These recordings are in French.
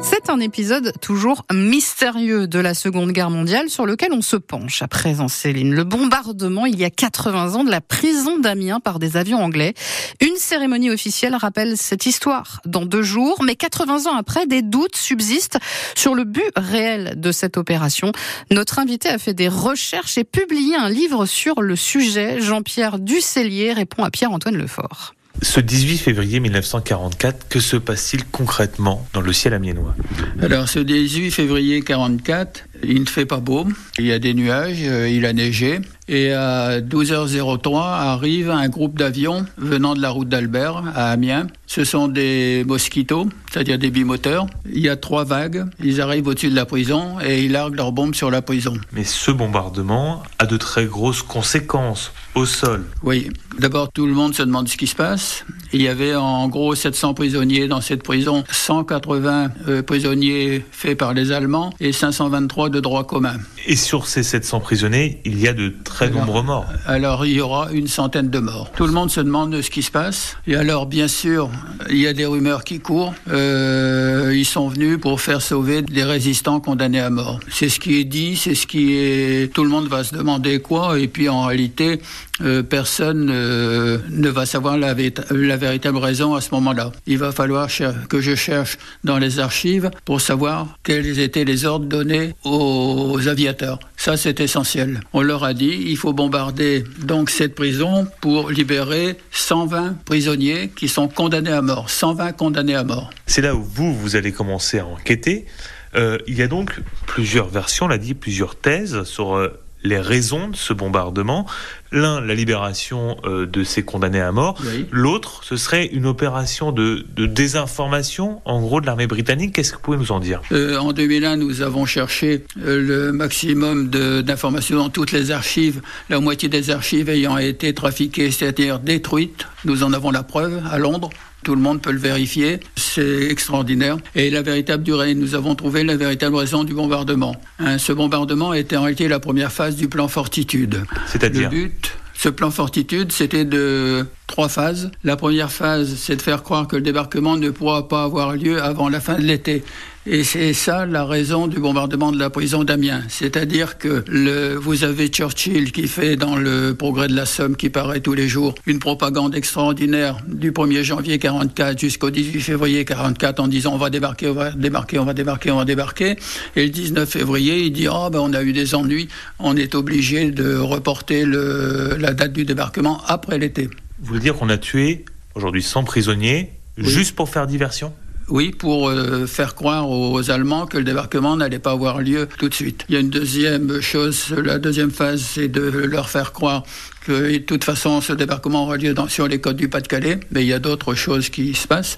C'est un épisode toujours mystérieux de la Seconde Guerre mondiale sur lequel on se penche à présent, Céline. Le bombardement il y a 80 ans de la prison d'Amiens par des avions anglais. Une cérémonie officielle rappelle cette histoire dans deux jours, mais 80 ans après, des doutes subsistent sur le but réel de cette opération. Notre invité a fait des recherches et publié un livre sur le sujet. Jean-Pierre Ducellier répond à Pierre-Antoine Lefort. Ce 18 février 1944, que se passe-t-il concrètement dans le ciel amiénois? Alors ce 18 février 44, il ne fait pas beau, il y a des nuages, euh, il a neigé. Et à 12h03 arrive un groupe d'avions venant de la route d'Albert à Amiens. Ce sont des mosquitos, c'est-à-dire des bimoteurs. Il y a trois vagues. Ils arrivent au-dessus de la prison et ils larguent leurs bombes sur la prison. Mais ce bombardement a de très grosses conséquences au sol. Oui. D'abord, tout le monde se demande ce qui se passe. Il y avait en gros 700 prisonniers dans cette prison, 180 euh, prisonniers faits par les Allemands et 523 de droit commun. Et sur ces 700 prisonniers, il y a de très nombreux morts. Alors il y aura une centaine de morts. Tout le monde se demande ce qui se passe. Et alors bien sûr, il y a des rumeurs qui courent. Euh, ils sont venus pour faire sauver des résistants condamnés à mort. C'est ce qui est dit, c'est ce qui est. Tout le monde va se demander quoi. Et puis en réalité, euh, personne euh, ne va savoir la, véritable raison à ce moment-là. Il va falloir que je cherche dans les archives pour savoir quels étaient les ordres donnés aux aviateurs. Ça, c'est essentiel. On leur a dit, il faut bombarder donc cette prison pour libérer 120 prisonniers qui sont condamnés à mort. 120 condamnés à mort. C'est là où vous, vous allez commencer à enquêter. Euh, il y a donc plusieurs versions, on l'a dit, plusieurs thèses sur les raisons de ce bombardement. L'un, la libération euh, de ces condamnés à mort. L'autre, ce serait une opération de, désinformation, en gros, de l'armée britannique. Qu'est-ce que vous pouvez nous en dire? Euh, En 2001, nous avons cherché euh, le maximum d'informations dans toutes les archives, la moitié des archives ayant été trafiquées, c'est-à-dire détruites. Nous en avons la preuve à Londres. Tout le monde peut le vérifier. C'est extraordinaire. Et la véritable durée, nous avons trouvé la véritable raison du bombardement. Hein, ce bombardement était en réalité la première phase du plan Fortitude. C'est-à-dire Le but, ce plan Fortitude, c'était de trois phases. La première phase, c'est de faire croire que le débarquement ne pourra pas avoir lieu avant la fin de l'été. Et c'est ça la raison du bombardement de la prison d'Amiens. C'est-à-dire que le, vous avez Churchill qui fait dans le Progrès de la Somme qui paraît tous les jours une propagande extraordinaire du 1er janvier 44 jusqu'au 18 février 44 en disant on va débarquer, on va débarquer, on va débarquer, on va débarquer. Et le 19 février, il dit oh, ben on a eu des ennuis, on est obligé de reporter le, la date du débarquement après l'été. Vous voulez dire qu'on a tué aujourd'hui 100 prisonniers juste pour faire diversion? Oui, pour euh, faire croire aux Allemands que le débarquement n'allait pas avoir lieu tout de suite. Il y a une deuxième chose, la deuxième phase, c'est de leur faire croire que de toute façon ce débarquement aura lieu dans, sur les côtes du Pas-de-Calais, mais il y a d'autres choses qui se passent.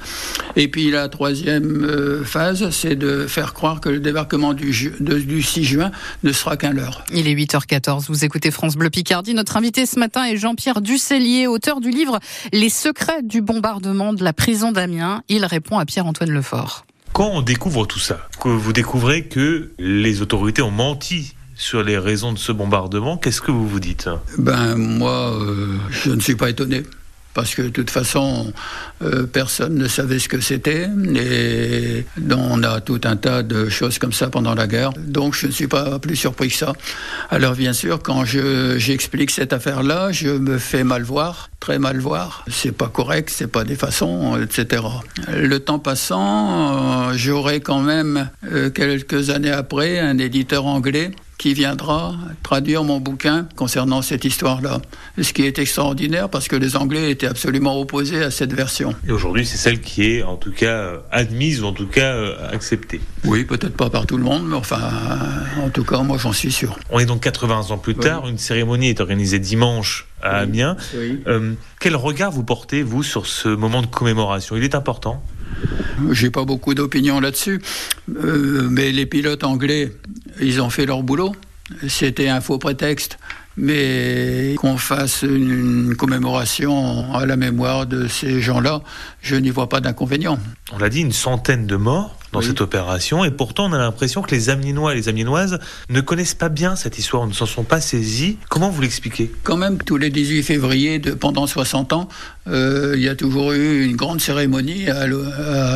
Et puis la troisième euh, phase, c'est de faire croire que le débarquement du, du 6 juin ne sera qu'un leurre. Il est 8h14, vous écoutez France Bleu Picardie. Notre invité ce matin est Jean-Pierre Ducellier, auteur du livre Les secrets du bombardement de la prison d'Amiens. Il répond à Pierre-Antoine Lefort. Quand on découvre tout ça, que vous découvrez que les autorités ont menti sur les raisons de ce bombardement. Qu'est-ce que vous vous dites? Ben moi, euh, je ne suis pas étonné parce que de toute façon, euh, personne ne savait ce que c'était, et on a tout un tas de choses comme ça pendant la guerre, donc je ne suis pas plus surpris que ça. Alors bien sûr, quand j'explique cette affaire-là, je me fais mal voir, très mal voir, c'est pas correct, c'est pas des façons, etc. Le temps passant, euh, j'aurai quand même, quelques années après, un éditeur anglais qui viendra traduire mon bouquin concernant cette histoire-là. Ce qui est extraordinaire parce que les Anglais étaient absolument opposés à cette version. Et aujourd'hui, c'est celle qui est en tout cas euh, admise ou en tout cas euh, acceptée. Oui, peut-être pas par tout le monde, mais enfin, en tout cas, moi j'en suis sûr. On est donc 80 ans plus tard, une cérémonie est organisée dimanche à Amiens. Euh, quel regard vous portez, vous, sur ce moment de commémoration? Il est important j'ai pas beaucoup d'opinion là-dessus, mais les pilotes anglais ils ont fait leur boulot. C'était un faux prétexte. Mais qu'on fasse une commémoration à la mémoire de ces gens-là, je n'y vois pas d'inconvénient. On l'a dit, une centaine de morts. Dans cette opération. Et pourtant, on a l'impression que les Amiénois et les Amiénoises ne connaissent pas bien cette histoire, ne s'en sont pas saisis. Comment vous l'expliquez? Quand même, tous les 18 février, de, pendant 60 ans, euh, il y a toujours eu une grande cérémonie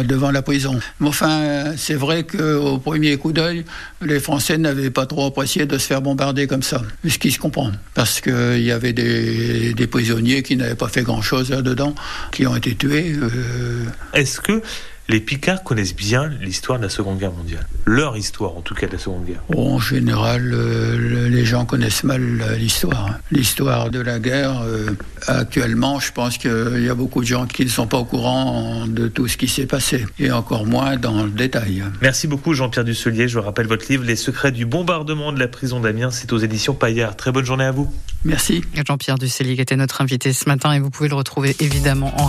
devant la prison. Mais enfin, c'est vrai qu'au premier coup d'œil, les Français n'avaient pas trop apprécié de se faire bombarder comme ça. Ce qui se comprend. Parce qu'il y avait des, prisonniers qui n'avaient pas fait grand-chose là-dedans, qui ont été tués. Euh. Est-ce que les Picards connaissent bien l'histoire de la Seconde Guerre mondiale. Leur histoire, en tout cas, de la Seconde Guerre. en général, euh, les gens connaissent mal l'histoire. Hein. L'histoire de la guerre, euh, actuellement, je pense qu'il y a beaucoup de gens qui ne sont pas au courant de tout ce qui s'est passé, et encore moins dans le détail. Merci beaucoup, Jean-Pierre Dusselier. Je rappelle votre livre Les secrets du bombardement de la prison d'Amiens. C'est aux éditions Paillard. Très bonne journée à vous. Merci. Jean-Pierre Dusselier était notre invité ce matin, et vous pouvez le retrouver évidemment en